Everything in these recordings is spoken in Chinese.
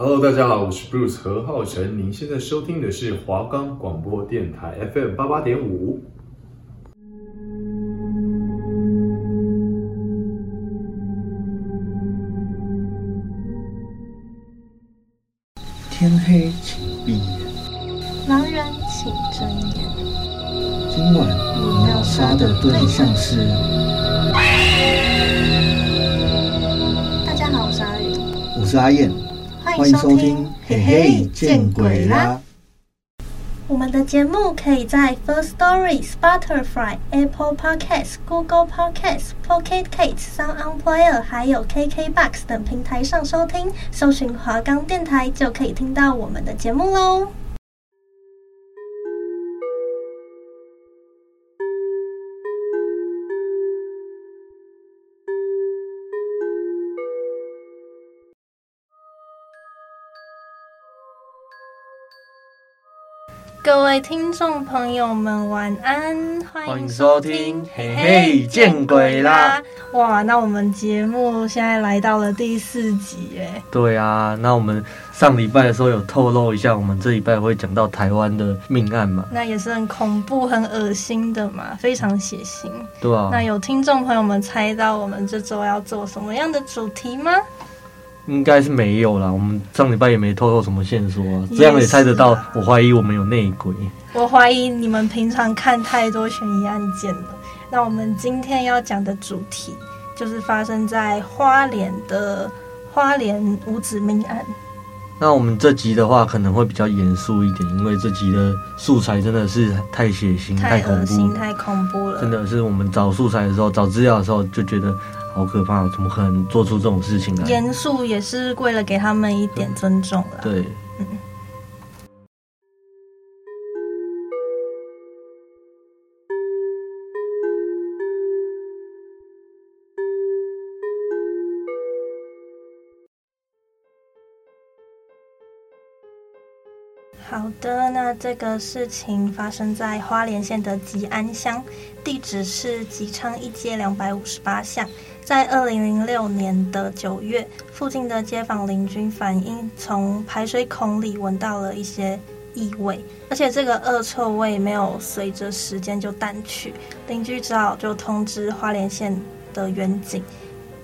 Hello，大家好，我是 Bruce 何浩晨。您现在收听的是华冈广播电台 FM 八八点五。天黑请闭眼，狼人请睁眼。今晚你要杀的对象是？大家好，我是阿宇，我是阿燕，欢迎收听。嘿嘿，见鬼啦！我们的节目可以在 First Story、Spotify、Apple Podcasts、Google Podcasts、Pocket Casts、Sound On Player，还有 KKBox 等平台上收听。搜寻华冈电台就可以听到我们的节目喽。各位听众朋友们，晚安！欢迎收听，嘿嘿，见鬼啦！哇，那我们节目现在来到了第四集，哎，对啊，那我们上礼拜的时候有透露一下，我们这礼拜会讲到台湾的命案嘛？那也是很恐怖、很恶心的嘛，非常血腥。对啊，那有听众朋友们猜到我们这周要做什么样的主题吗？应该是没有啦，我们上礼拜也没透露什么线索，这样也猜得到。我怀疑我们有内鬼。我怀疑你们平常看太多悬疑案件了。那我们今天要讲的主题就是发生在花莲的花莲五子命案。那我们这集的话可能会比较严肃一点，因为这集的素材真的是太血腥、太恐怖、太恐怖了。真的是我们找素材的时候、找资料的时候就觉得。好可怕！怎么可能做出这种事情来？严肃也是为了给他们一点尊重了。对，嗯。好的，那这个事情发生在花莲县的吉安乡，地址是吉昌一街两百五十八巷。在二零零六年的九月，附近的街坊邻居反映，从排水孔里闻到了一些异味，而且这个恶臭味没有随着时间就淡去。邻居只好就通知花莲县的员警，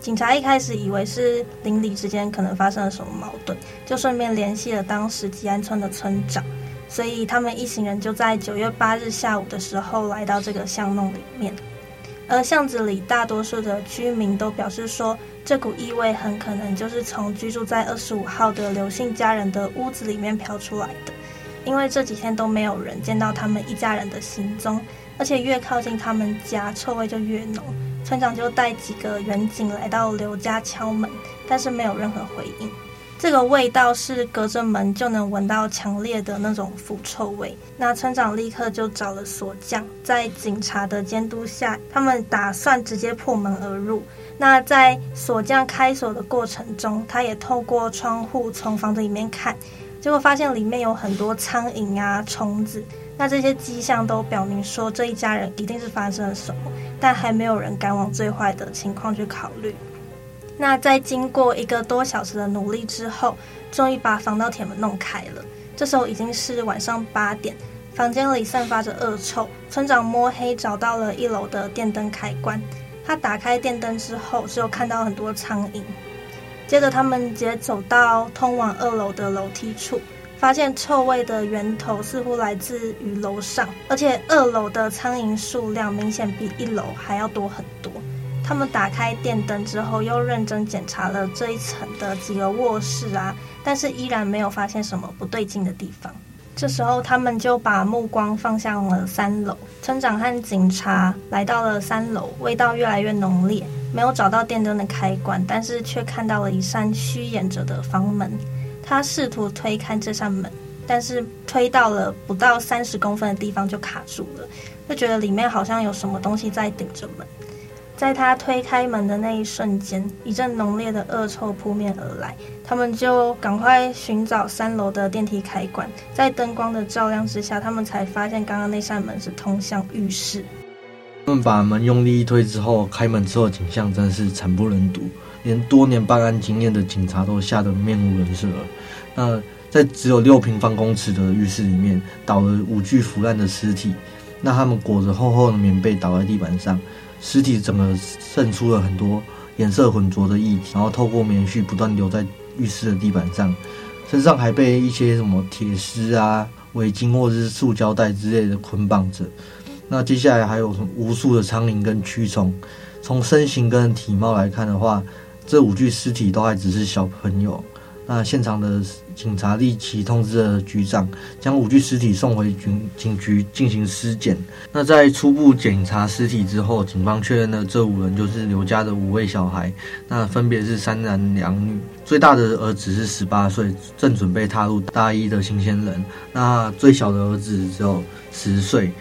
警察一开始以为是邻里之间可能发生了什么矛盾，就顺便联系了当时吉安村的村长，所以他们一行人就在九月八日下午的时候来到这个巷弄里面。而巷子里大多数的居民都表示说，这股异味很可能就是从居住在二十五号的刘姓家人的屋子里面飘出来的，因为这几天都没有人见到他们一家人的行踪，而且越靠近他们家，臭味就越浓。村长就带几个员警来到刘家敲门，但是没有任何回应。这个味道是隔着门就能闻到强烈的那种腐臭味。那村长立刻就找了锁匠，在警察的监督下，他们打算直接破门而入。那在锁匠开锁的过程中，他也透过窗户从房子里面看，结果发现里面有很多苍蝇啊、虫子。那这些迹象都表明说，这一家人一定是发生了什么，但还没有人敢往最坏的情况去考虑。那在经过一个多小时的努力之后，终于把防盗铁门弄开了。这时候已经是晚上八点，房间里散发着恶臭。村长摸黑找到了一楼的电灯开关，他打开电灯之后，只有看到很多苍蝇。接着他们直接走到通往二楼的楼梯处，发现臭味的源头似乎来自于楼上，而且二楼的苍蝇数量明显比一楼还要多很多。他们打开电灯之后，又认真检查了这一层的几个卧室啊，但是依然没有发现什么不对劲的地方。这时候，他们就把目光放向了三楼。村长和警察来到了三楼，味道越来越浓烈，没有找到电灯的开关，但是却看到了一扇虚掩着的房门。他试图推开这扇门，但是推到了不到三十公分的地方就卡住了，就觉得里面好像有什么东西在顶着门。在他推开门的那一瞬间，一阵浓烈的恶臭扑面而来。他们就赶快寻找三楼的电梯开关，在灯光的照亮之下，他们才发现刚刚那扇门是通向浴室。他们把门用力一推之后，开门之后景象真是惨不忍睹。连多年办案经验的警察都吓得面无人色。那在只有六平方公尺的浴室里面，倒了五具腐烂的尸体。那他们裹着厚厚的棉被倒在地板上，尸体整个渗出了很多颜色浑浊的液体，然后透过棉絮不断流在浴室的地板上，身上还被一些什么铁丝啊、围巾或者是塑胶袋之类的捆绑着。那接下来还有无数的苍蝇跟蛆虫。从身形跟体貌来看的话，这五具尸体都还只是小朋友。那现场的警察立即通知了局长，将五具尸体送回警警局进行尸检。那在初步检查尸体之后，警方确认了这五人就是刘家的五位小孩，那分别是三男两女。最大的儿子是十八岁，正准备踏入大一的新鲜人。那最小的儿子只有十岁。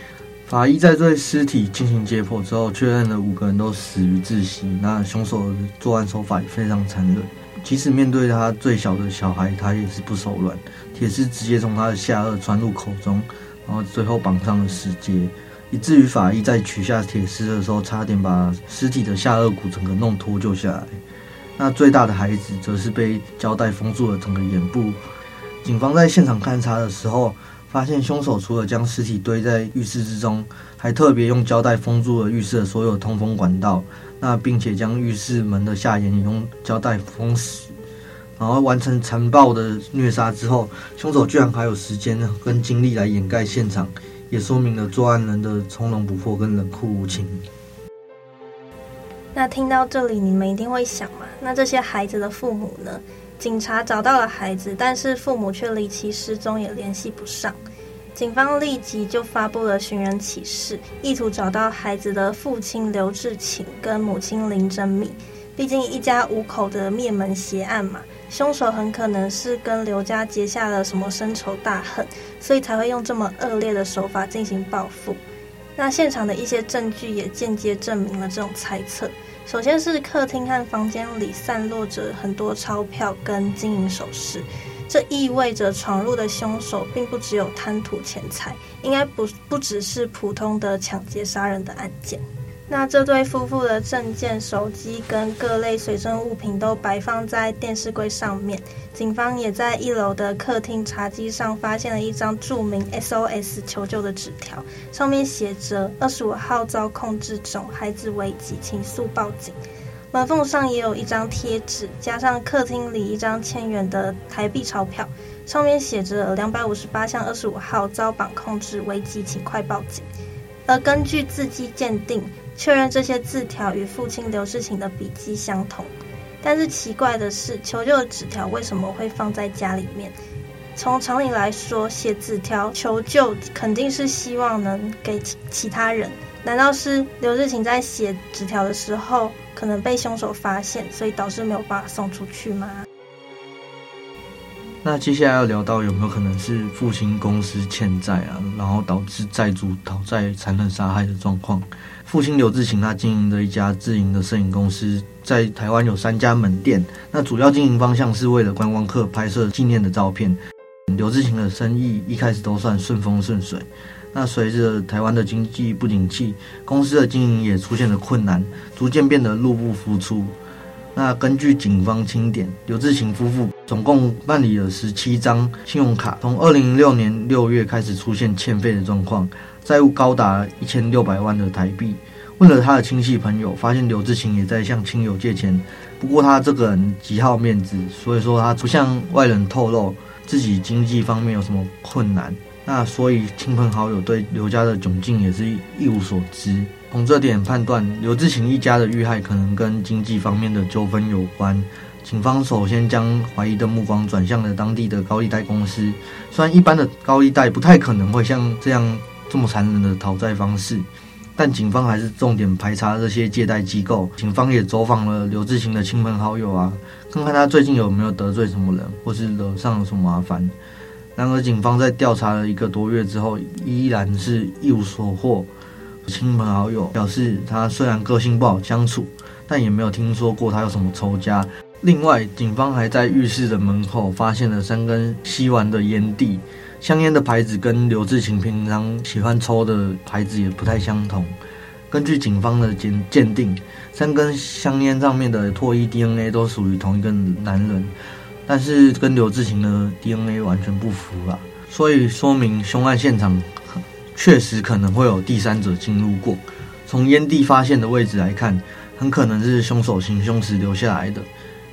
法医在对尸体进行解剖之后，确认了五个人都死于窒息。那凶手的作案手法也非常残忍。即使面对他最小的小孩，他也是不手软，铁丝直接从他的下颚穿入口中，然后最后绑上了死结，以至于法医在取下铁丝的时候，差点把尸体的下颚骨整个弄脱臼下来。那最大的孩子则是被胶带封住了整个眼部。警方在现场勘查的时候，发现凶手除了将尸体堆在浴室之中，还特别用胶带封住了浴室的所有通风管道。那并且将浴室门的下沿也用胶带封死，然后完成残暴的虐杀之后，凶手居然还有时间跟精力来掩盖现场，也说明了作案人的从容不迫跟冷酷无情。那听到这里，你们一定会想嘛？那这些孩子的父母呢？警察找到了孩子，但是父母却离奇失踪，也联系不上。警方立即就发布了寻人启事，意图找到孩子的父亲刘志勤跟母亲林珍蜜。毕竟一家五口的灭门血案嘛，凶手很可能是跟刘家结下了什么深仇大恨，所以才会用这么恶劣的手法进行报复。那现场的一些证据也间接证明了这种猜测。首先是客厅和房间里散落着很多钞票跟金银首饰。这意味着闯入的凶手并不只有贪图钱财，应该不不只是普通的抢劫杀人的案件。那这对夫妇的证件、手机跟各类随身物品都摆放在电视柜上面。警方也在一楼的客厅茶几上发现了一张注明 SOS 求救的纸条，上面写着“二十五号遭控制中，孩子危急，请速报警”。门缝上也有一张贴纸，加上客厅里一张千元的台币钞票，上面写着“两百五十八巷二十五号遭绑控制，危急，请快报警”。而根据字迹鉴定，确认这些字条与父亲刘志勤的笔迹相同。但是奇怪的是，求救的纸条为什么会放在家里面？从常理来说，写纸条求救肯定是希望能给其其他人。难道是刘志勤在写纸条的时候，可能被凶手发现，所以导致没有办法送出去吗？那接下来要聊到有没有可能是父亲公司欠债啊，然后导致债主讨债残忍杀害的状况？父亲刘志勤他经营的一家自营的摄影公司，在台湾有三家门店，那主要经营方向是为了观光客拍摄纪念的照片。刘志勤的生意一开始都算顺风顺水。那随着台湾的经济不景气，公司的经营也出现了困难，逐渐变得入不敷出。那根据警方清点，刘志勤夫妇总共办理了十七张信用卡，从二零零六年六月开始出现欠费的状况，债务高达一千六百万的台币。问了他的亲戚朋友，发现刘志勤也在向亲友借钱，不过他这个人极好面子，所以说他不向外人透露自己经济方面有什么困难。那所以亲朋好友对刘家的窘境也是一无所知。从这点判断，刘志勤一家的遇害可能跟经济方面的纠纷有关。警方首先将怀疑的目光转向了当地的高利贷公司。虽然一般的高利贷不太可能会像这样这么残忍的讨债方式，但警方还是重点排查这些借贷机构。警方也走访了刘志勤的亲朋好友啊，看看他最近有没有得罪什么人，或是惹上了什么麻烦。然而，警方在调查了一个多月之后，依然是一无所获。亲朋好友表示，他虽然个性不好相处，但也没有听说过他有什么仇家。另外，警方还在浴室的门口发现了三根吸完的烟蒂，香烟的牌子跟刘志勤平常喜欢抽的牌子也不太相同。根据警方的鉴鉴定，三根香烟上面的唾液 DNA 都属于同一个男人，但是跟刘志勤的 DNA 完全不符啦，所以说明凶案现场确实可能会有第三者进入过。从烟蒂发现的位置来看，很可能是凶手行凶时留下来的。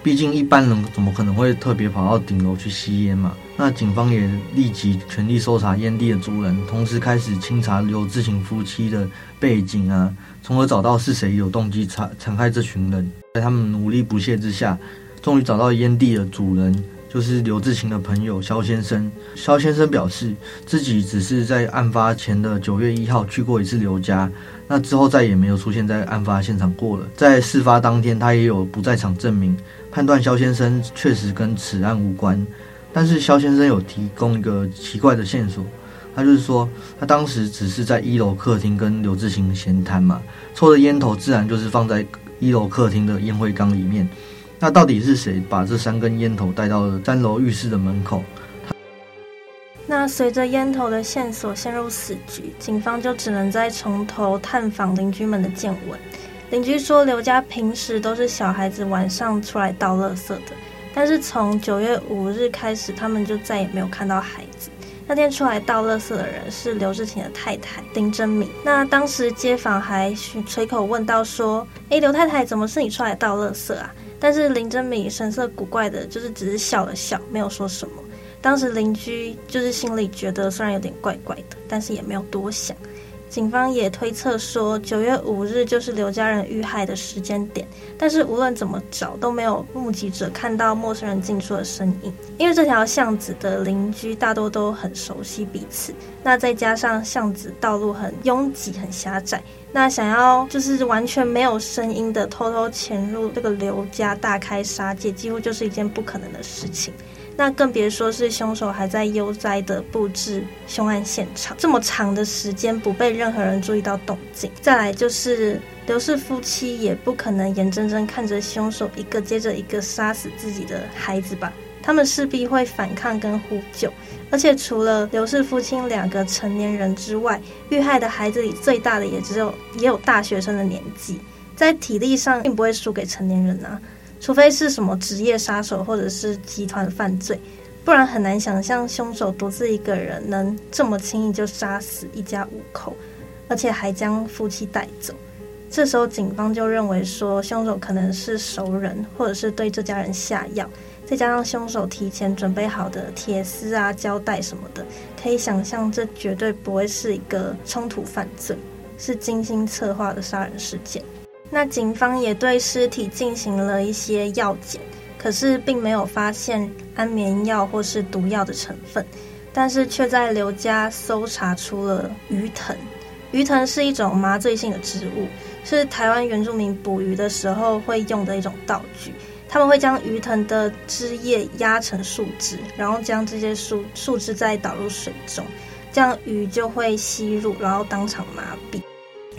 毕竟一般人怎么可能会特别跑到顶楼去吸烟嘛？那警方也立即全力搜查烟蒂的主人，同时开始清查刘志勤夫妻的背景啊，从而找到是谁有动机残残害这群人。在他们努力不懈之下，终于找到烟蒂的主人，就是刘志勤的朋友肖先生。肖先生表示，自己只是在案发前的九月一号去过一次刘家。那之后再也没有出现在案发现场过了。在事发当天，他也有不在场证明，判断肖先生确实跟此案无关。但是肖先生有提供一个奇怪的线索，他就是说，他当时只是在一楼客厅跟刘志勤闲谈嘛，抽的烟头自然就是放在一楼客厅的烟灰缸里面。那到底是谁把这三根烟头带到了三楼浴室的门口？那随着烟头的线索陷入死局，警方就只能再从头探访邻居们的见闻。邻居说，刘家平时都是小孩子晚上出来倒垃圾的，但是从九月五日开始，他们就再也没有看到孩子。那天出来倒垃圾的人是刘志勤的太太丁真敏。那当时街坊还随口问到说：“诶，刘太太，怎么是你出来倒垃圾啊？”但是林真敏神色古怪的，就是只是笑了笑，没有说什么。当时邻居就是心里觉得虽然有点怪怪的，但是也没有多想。警方也推测说，九月五日就是刘家人遇害的时间点，但是无论怎么找都没有目击者看到陌生人进出的身影。因为这条巷子的邻居大多都很熟悉彼此，那再加上巷子道路很拥挤、很狭窄，那想要就是完全没有声音的偷偷潜入这个刘家大开杀戒，几乎就是一件不可能的事情。那更别说是凶手还在悠哉地布置凶案现场，这么长的时间不被任何人注意到动静。再来就是刘氏夫妻也不可能眼睁睁看着凶手一个接着一个杀死自己的孩子吧？他们势必会反抗跟呼救。而且除了刘氏夫妻两个成年人之外，遇害的孩子里最大的也只有也有大学生的年纪，在体力上并不会输给成年人啊。除非是什么职业杀手或者是集团犯罪，不然很难想象凶手独自一个人能这么轻易就杀死一家五口，而且还将夫妻带走。这时候警方就认为说，凶手可能是熟人，或者是对这家人下药，再加上凶手提前准备好的铁丝啊、胶带什么的，可以想象这绝对不会是一个冲突犯罪，是精心策划的杀人事件。那警方也对尸体进行了一些药检，可是并没有发现安眠药或是毒药的成分，但是却在刘家搜查出了鱼藤。鱼藤是一种麻醉性的植物，是台湾原住民捕鱼的时候会用的一种道具。他们会将鱼藤的枝叶压成树枝，然后将这些树树枝再倒入水中，这样鱼就会吸入，然后当场麻痹。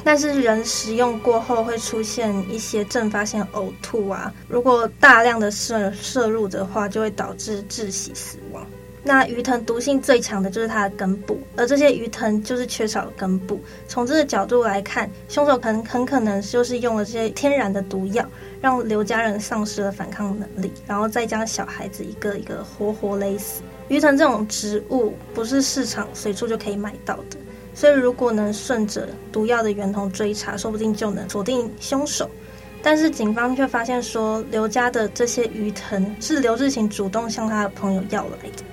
但是人食用过后会出现一些阵发性呕吐啊，如果大量的摄摄入的话，就会导致窒息死亡。那鱼藤毒性最强的就是它的根部，而这些鱼藤就是缺少了根部。从这个角度来看，凶手可能很可能就是用了这些天然的毒药，让刘家人丧失了反抗能力，然后再将小孩子一个一个活活勒死。鱼藤这种植物不是市场随处就可以买到的。所以，如果能顺着毒药的源头追查，说不定就能锁定凶手。但是，警方却发现说，刘家的这些鱼藤是刘志勤主动向他的朋友要来的。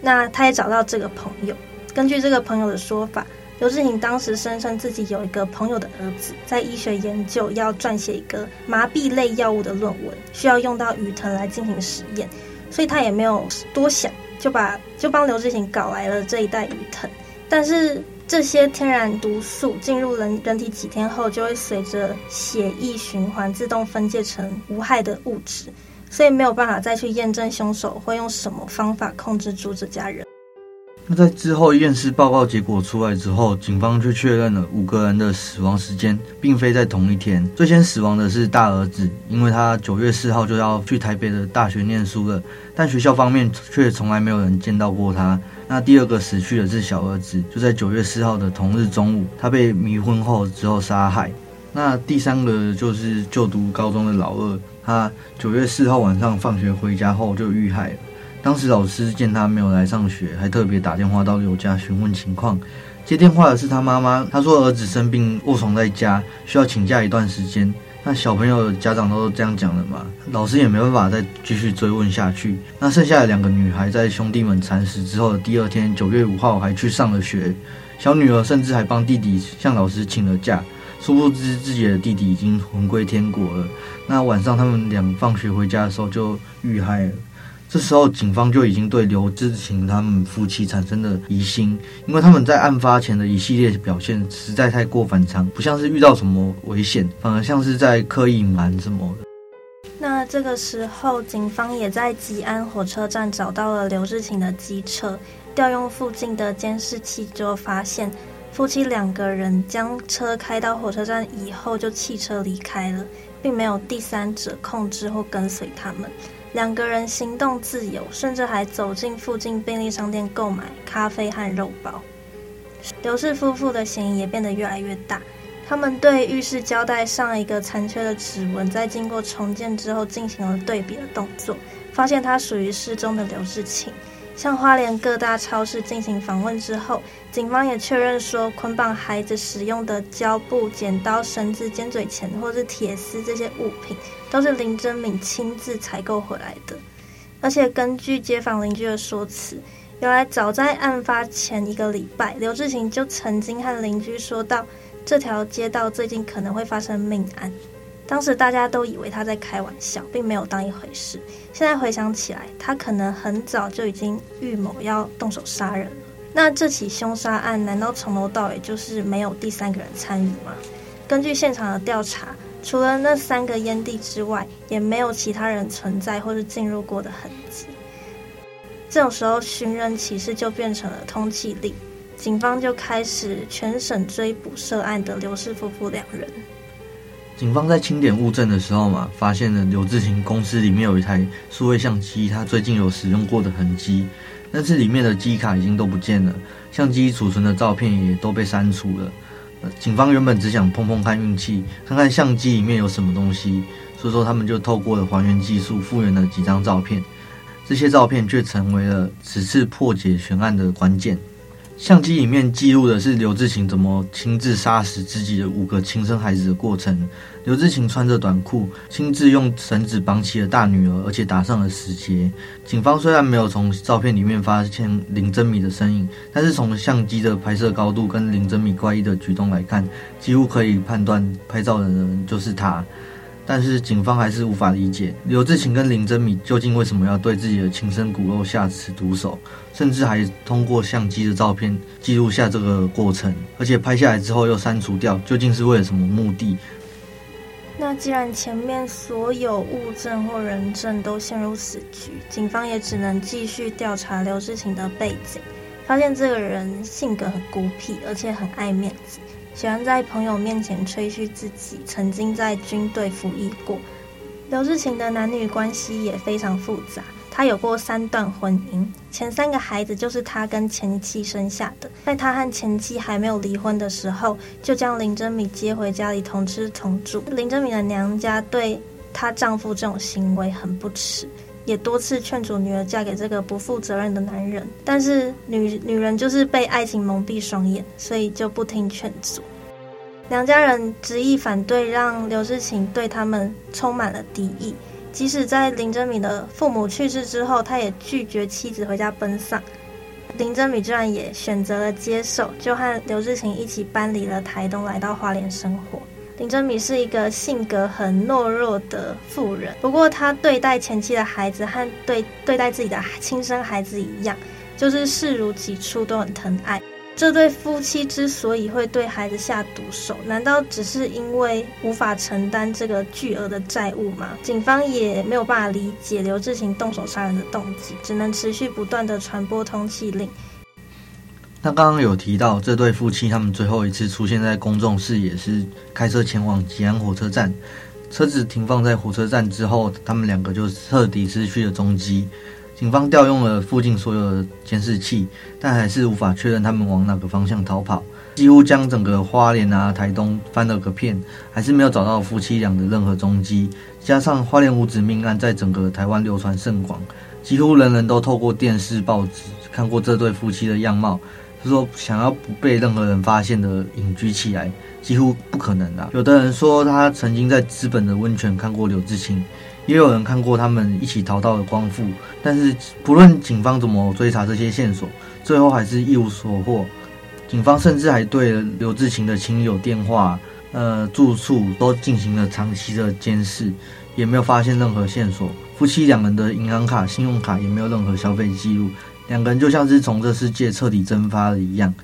那他也找到这个朋友，根据这个朋友的说法，刘志勤当时声称自己有一个朋友的儿子在医学研究，要撰写一个麻痹类药物的论文，需要用到鱼藤来进行实验，所以他也没有多想，就把就帮刘志勤搞来了这一袋鱼藤。但是，这些天然毒素进入人人体几天后，就会随着血液循环自动分解成无害的物质，所以没有办法再去验证凶手会用什么方法控制住这家人。那在之后验尸报告结果出来之后，警方却确认了五个人的死亡时间并非在同一天。最先死亡的是大儿子，因为他九月四号就要去台北的大学念书了，但学校方面却从来没有人见到过他。那第二个死去的是小儿子，就在九月四号的同日中午，他被迷昏后之后杀害。那第三个就是就读高中的老二，他九月四号晚上放学回家后就遇害了。当时老师见他没有来上学，还特别打电话到刘家询问情况。接电话的是他妈妈，他说儿子生病卧床在家，需要请假一段时间。那小朋友的家长都这样讲了嘛，老师也没办法再继续追问下去。那剩下的两个女孩在兄弟们惨死之后的第二天，九月五号还去上了学。小女儿甚至还帮弟弟向老师请了假。殊不知自己的弟弟已经魂归天国了。那晚上他们俩放学回家的时候就遇害了。这时候警方就已经对刘志勤他们夫妻产生了疑心，因为他们在案发前的一系列表现实在太过反常，不像是遇到什么危险，反而像是在刻意隐瞒什么的。那这个时候，警方也在吉安火车站找到了刘志勤的机车，调用附近的监视器，就发现。夫妻两个人将车开到火车站以后，就弃车离开了，并没有第三者控制或跟随他们。两个人行动自由，甚至还走进附近便利商店购买咖啡和肉包。刘氏夫妇的嫌疑也变得越来越大。他们对浴室胶带上一个残缺的指纹，在经过重建之后进行了对比的动作，发现它属于失踪的刘志勤。向花莲各大超市进行访问之后，警方也确认说，捆绑孩子使用的胶布、剪刀、绳子、尖嘴钳或是铁丝这些物品，都是林真敏亲自采购回来的。而且根据街坊邻居的说辞，原来早在案发前一个礼拜，刘志勤就曾经和邻居说到，这条街道最近可能会发生命案。当时大家都以为他在开玩笑，并没有当一回事。现在回想起来，他可能很早就已经预谋要动手杀人了。那这起凶杀案难道从头到尾就是没有第三个人参与吗？根据现场的调查，除了那三个烟蒂之外，也没有其他人存在或是进入过的痕迹。这种时候，寻人启事就变成了通缉令，警方就开始全省追捕涉案的刘氏夫妇两人。警方在清点物证的时候嘛，发现了刘志勤公司里面有一台数位相机，他最近有使用过的痕迹，但是里面的机卡已经都不见了，相机储存的照片也都被删除了。警方原本只想碰碰看运气，看看相机里面有什么东西，所以说他们就透过了还原技术复原了几张照片，这些照片却成为了此次破解悬案的关键。相机里面记录的是刘志勤怎么亲自杀死自己的五个亲生孩子的过程。刘志勤穿着短裤，亲自用绳子绑起了大女儿，而且打上了死结。警方虽然没有从照片里面发现林真米的身影，但是从相机的拍摄高度跟林真米怪异的举动来看，几乎可以判断拍照的人就是他。但是警方还是无法理解刘志勤跟林真米究竟为什么要对自己的亲生骨肉下此毒手，甚至还通过相机的照片记录下这个过程，而且拍下来之后又删除掉，究竟是为了什么目的？那既然前面所有物证或人证都陷入死局，警方也只能继续调查刘志勤的背景，发现这个人性格很孤僻，而且很爱面子。喜欢在朋友面前吹嘘自己曾经在军队服役过。刘志勤的男女关系也非常复杂，他有过三段婚姻，前三个孩子就是他跟前妻生下的。在他和前妻还没有离婚的时候，就将林真米接回家里同吃同住。林真米的娘家对她丈夫这种行为很不耻。也多次劝阻女儿嫁给这个不负责任的男人，但是女女人就是被爱情蒙蔽双眼，所以就不听劝阻。两家人执意反对，让刘志勤对他们充满了敌意。即使在林真敏的父母去世之后，他也拒绝妻子回家奔丧。林真敏居然也选择了接受，就和刘志勤一起搬离了台东，来到花莲生活。林真米是一个性格很懦弱的妇人，不过她对待前妻的孩子和对对待自己的亲生孩子一样，就是视如己出，都很疼爱。这对夫妻之所以会对孩子下毒手，难道只是因为无法承担这个巨额的债务吗？警方也没有办法理解刘志勤动手杀人的动机，只能持续不断地传播通缉令。那刚刚有提到这对夫妻，他们最后一次出现在公众视野是开车前往吉安火车站，车子停放在火车站之后，他们两个就彻底失去了踪迹。警方调用了附近所有的监视器，但还是无法确认他们往哪个方向逃跑。几乎将整个花莲啊、台东翻了个遍，还是没有找到夫妻俩的任何踪迹。加上花莲五子命案在整个台湾流传甚广，几乎人人都透过电视、报纸看过这对夫妻的样貌，就说想要不被任何人发现的隐居起来，几乎不可能的。有的人说他曾经在资本的温泉看过刘志清，也有人看过他们一起逃到了光复。但是不论警方怎么追查这些线索，最后还是一无所获。警方甚至还对刘志清的亲友电话、呃住处都进行了长期的监视，也没有发现任何线索。夫妻两人的银行卡、信用卡也没有任何消费记录，两个人就像是从这世界彻底蒸发了一样。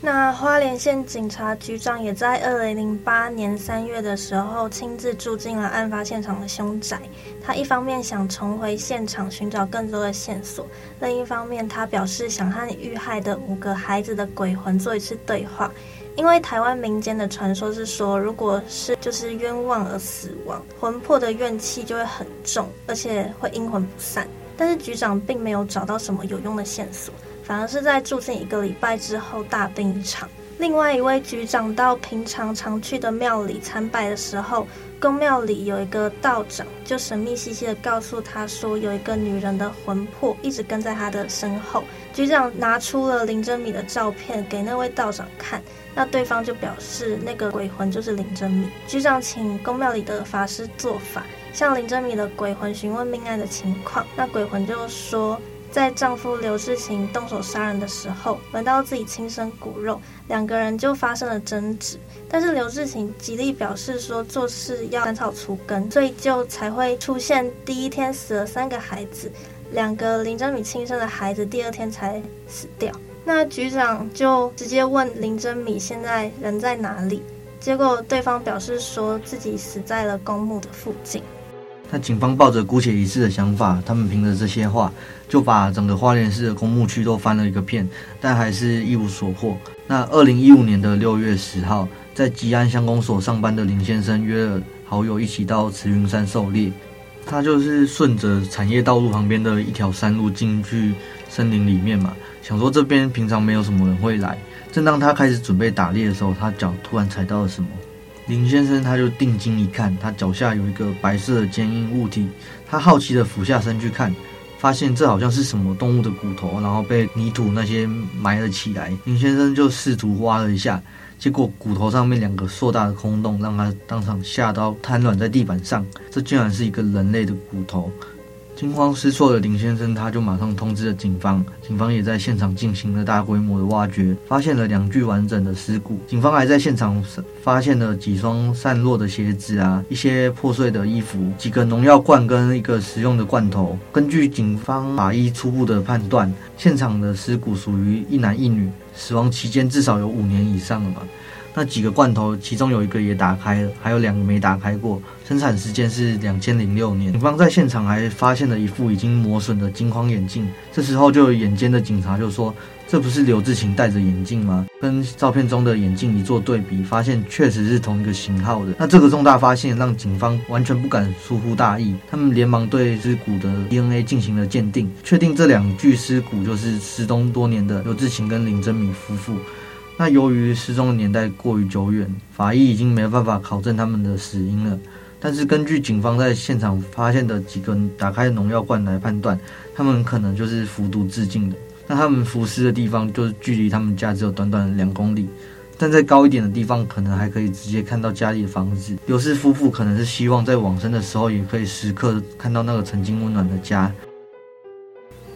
那花莲县警察局长也在二零零八年三月的时候亲自住进了案发现场的凶宅。他一方面想重回现场寻找更多的线索，另一方面他表示想和遇害的五个孩子的鬼魂做一次对话。因为台湾民间的传说是说，如果是就是冤枉而死亡，魂魄的怨气就会很重，而且会阴魂不散。但是局长并没有找到什么有用的线索。反而是在住进一个礼拜之后大病一场。另外一位局长到平常常去的庙里参拜的时候，宫庙里有一个道长就神秘兮兮的告诉他说，有一个女人的魂魄一直跟在他的身后。局长拿出了林珍米的照片给那位道长看，那对方就表示那个鬼魂就是林珍米。局长请宫庙里的法师做法，向林珍米的鬼魂询问命案的情况，那鬼魂就说。在丈夫刘志勤动手杀人的时候，闻到自己亲生骨肉，两个人就发生了争执。但是刘志勤极力表示说做事要斩草除根，所以就才会出现第一天死了三个孩子，两个林珍米亲生的孩子第二天才死掉。那局长就直接问林珍米现在人在哪里，结果对方表示说自己死在了公墓的附近。那警方抱着姑且一试的想法，他们凭着这些话，就把整个花莲市的公墓区都翻了一个遍，但还是一无所获。那二零一五年的六月十号，在吉安乡公所上班的林先生约了好友一起到慈云山狩猎，他就是顺着产业道路旁边的一条山路进去森林里面嘛，想说这边平常没有什么人会来。正当他开始准备打猎的时候，他脚突然踩到了什么。林先生他就定睛一看，他脚下有一个白色的坚硬物体，他好奇的俯下身去看，发现这好像是什么动物的骨头，然后被泥土那些埋了起来。林先生就试图挖了一下，结果骨头上面两个硕大的空洞，让他当场吓到瘫软在地板上。这竟然是一个人类的骨头。惊慌失措的林先生，他就马上通知了警方。警方也在现场进行了大规模的挖掘，发现了两具完整的尸骨。警方还在现场发现了几双散落的鞋子啊，一些破碎的衣服，几个农药罐跟一个食用的罐头。根据警方法医初步的判断，现场的尸骨属于一男一女，死亡期间至少有五年以上了嘛。那几个罐头，其中有一个也打开了，还有两个没打开过。生产时间是两千零六年。警方在现场还发现了一副已经磨损的金框眼镜。这时候，就有眼尖的警察就说：“这不是刘志勤戴着眼镜吗？”跟照片中的眼镜一做对比，发现确实是同一个型号的。那这个重大发现让警方完全不敢疏忽大意，他们连忙对尸骨的 DNA 进行了鉴定，确定这两具尸骨就是失踪多年的刘志勤跟林珍米夫妇。那由于失踪的年代过于久远，法医已经没办法考证他们的死因了。但是根据警方在现场发现的几个打开农药罐来判断，他们可能就是服毒自尽的。那他们服尸的地方就是距离他们家只有短短两公里，但在高一点的地方，可能还可以直接看到家里的房子。刘氏夫妇可能是希望在往生的时候，也可以时刻看到那个曾经温暖的家。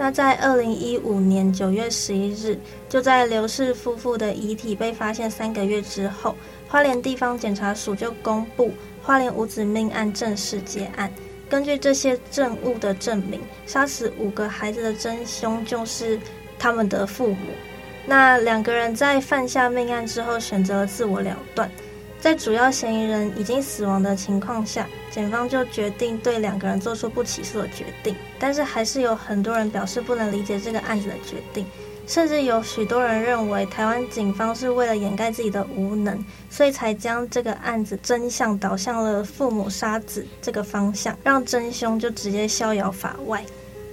那在二零一五年九月十一日，就在刘氏夫妇的遗体被发现三个月之后，花莲地方检察署就公布花莲五子命案正式结案。根据这些证物的证明，杀死五个孩子的真凶就是他们的父母。那两个人在犯下命案之后，选择了自我了断。在主要嫌疑人已经死亡的情况下，检方就决定对两个人做出不起诉的决定。但是还是有很多人表示不能理解这个案子的决定，甚至有许多人认为台湾警方是为了掩盖自己的无能，所以才将这个案子真相导向了父母杀子这个方向，让真凶就直接逍遥法外。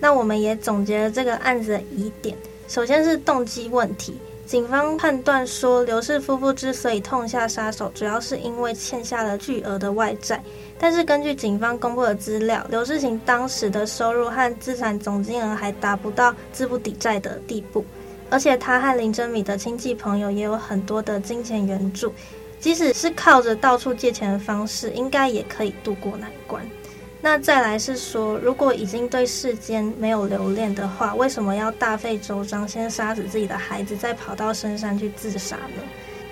那我们也总结了这个案子的疑点，首先是动机问题。警方判断说，刘氏夫妇之所以痛下杀手，主要是因为欠下了巨额的外债。但是根据警方公布的资料，刘志勤当时的收入和资产总金额还达不到资不抵债的地步，而且他和林珍米的亲戚朋友也有很多的金钱援助，即使是靠着到处借钱的方式，应该也可以渡过难关。那再来是说，如果已经对世间没有留恋的话，为什么要大费周章先杀死自己的孩子，再跑到深山去自杀呢？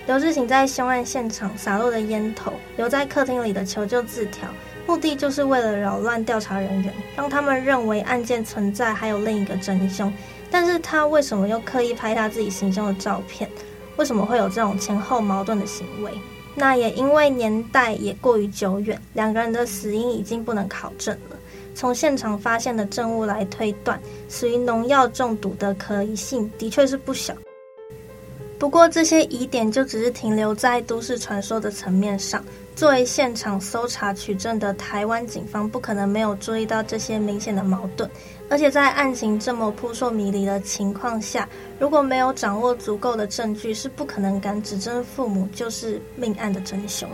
刘志勤在凶案现场洒落的烟头，留在客厅里的求救字条，目的就是为了扰乱调查人员，让他们认为案件存在还有另一个真凶。但是他为什么又刻意拍他自己行凶的照片？为什么会有这种前后矛盾的行为？那也因为年代也过于久远，两个人的死因已经不能考证了。从现场发现的证物来推断，死于农药中毒的可疑性的确是不小。不过这些疑点就只是停留在都市传说的层面上。作为现场搜查取证的台湾警方，不可能没有注意到这些明显的矛盾。而且在案情这么扑朔迷离的情况下，如果没有掌握足够的证据，是不可能敢指证父母就是命案的真凶。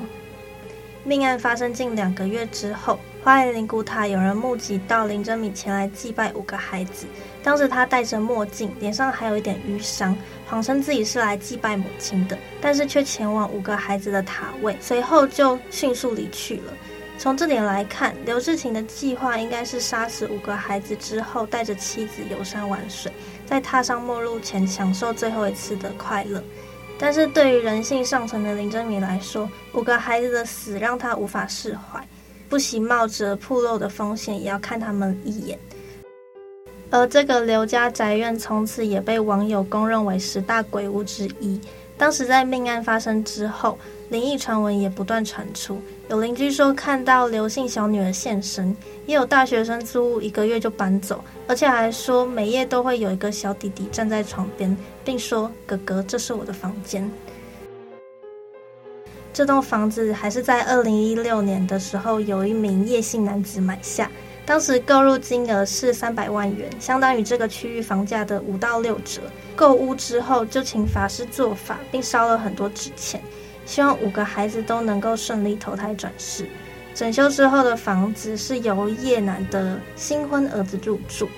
命案发生近两个月之后，花莲灵骨塔有人目击到林真米前来祭拜五个孩子。当时他戴着墨镜，脸上还有一点淤伤，谎称自己是来祭拜母亲的，但是却前往五个孩子的塔位，随后就迅速离去了。从这点来看，刘志勤的计划应该是杀死五个孩子之后，带着妻子游山玩水，在踏上末路前享受最后一次的快乐。但是对于人性上层的林真米来说，五个孩子的死让他无法释怀，不惜冒着铺路的风险也要看他们一眼。而这个刘家宅院从此也被网友公认为十大鬼屋之一。当时在命案发生之后，灵异传闻也不断传出，有邻居说看到刘姓小女儿现身，也有大学生租屋一个月就搬走，而且还说每夜都会有一个小弟弟站在床边，并说：“哥哥，这是我的房间。”这栋房子还是在二零一六年的时候，有一名叶姓男子买下。当时购入金额是三百万元，相当于这个区域房价的五到六折。购屋之后就请法师做法，并烧了很多纸钱，希望五个孩子都能够顺利投胎转世。整修之后的房子是由叶男的新婚儿子入住。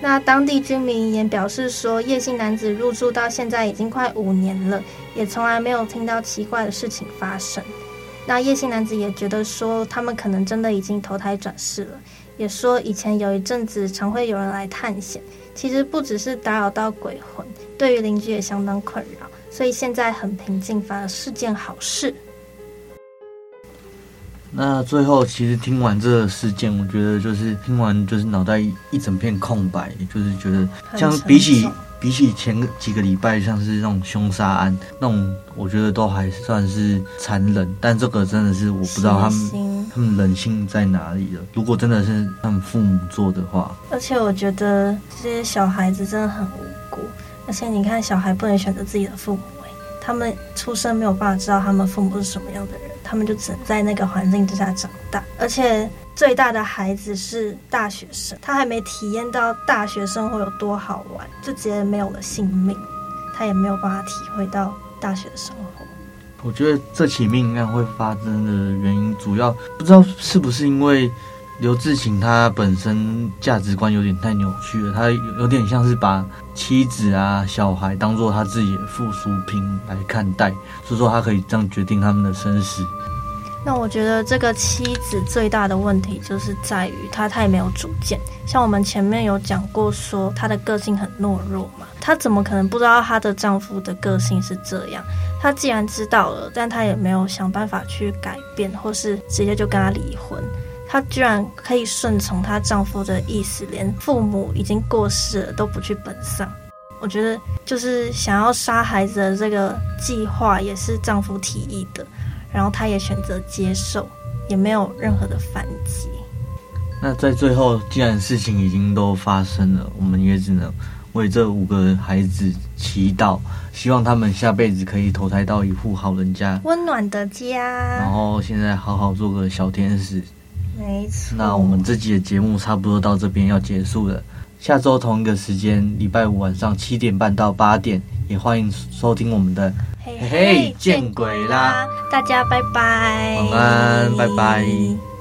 那当地居民也表示说，叶姓男子入住到现在已经快五年了，也从来没有听到奇怪的事情发生。那叶姓男子也觉得说，他们可能真的已经投胎转世了。也说以前有一阵子常会有人来探险，其实不只是打扰到鬼魂，对于邻居也相当困扰，所以现在很平静，反而是件好事。那最后，其实听完这个事件，我觉得就是听完就是脑袋一整片空白，就是觉得像比起比起前几个礼拜像是那种凶杀案那种，我觉得都还算是残忍，但这个真的是我不知道他们。他们人性在哪里了？如果真的是他们父母做的话，而且我觉得这些小孩子真的很无辜。而且你看，小孩不能选择自己的父母，他们出生没有办法知道他们父母是什么样的人，他们就只能在那个环境之下长大。而且最大的孩子是大学生，他还没体验到大学生活有多好玩，就直接没有了性命，他也没有办法体会到大学的生活。我觉得这起命案会发生的原因，主要不知道是不是因为刘志勤他本身价值观有点太扭曲了，他有点像是把妻子啊、小孩当做他自己的附属品来看待，所以说他可以这样决定他们的生死。那我觉得这个妻子最大的问题就是在于她太没有主见，像我们前面有讲过，说她的个性很懦弱嘛，她怎么可能不知道她的丈夫的个性是这样？她既然知道了，但她也没有想办法去改变，或是直接就跟他离婚。她居然可以顺从她丈夫的意思，连父母已经过世了都不去奔丧。我觉得就是想要杀孩子的这个计划也是丈夫提议的。然后她也选择接受，也没有任何的反击。那在最后，既然事情已经都发生了，我们也只能为这五个孩子祈祷，希望他们下辈子可以投胎到一户好人家，温暖的家。然后现在好好做个小天使。没错。那我们这集的节目差不多到这边要结束了。下周同一个时间，礼拜五晚上七点半到八点，也欢迎收听我们的嘿嘿见鬼啦！大家拜拜，晚安，拜拜。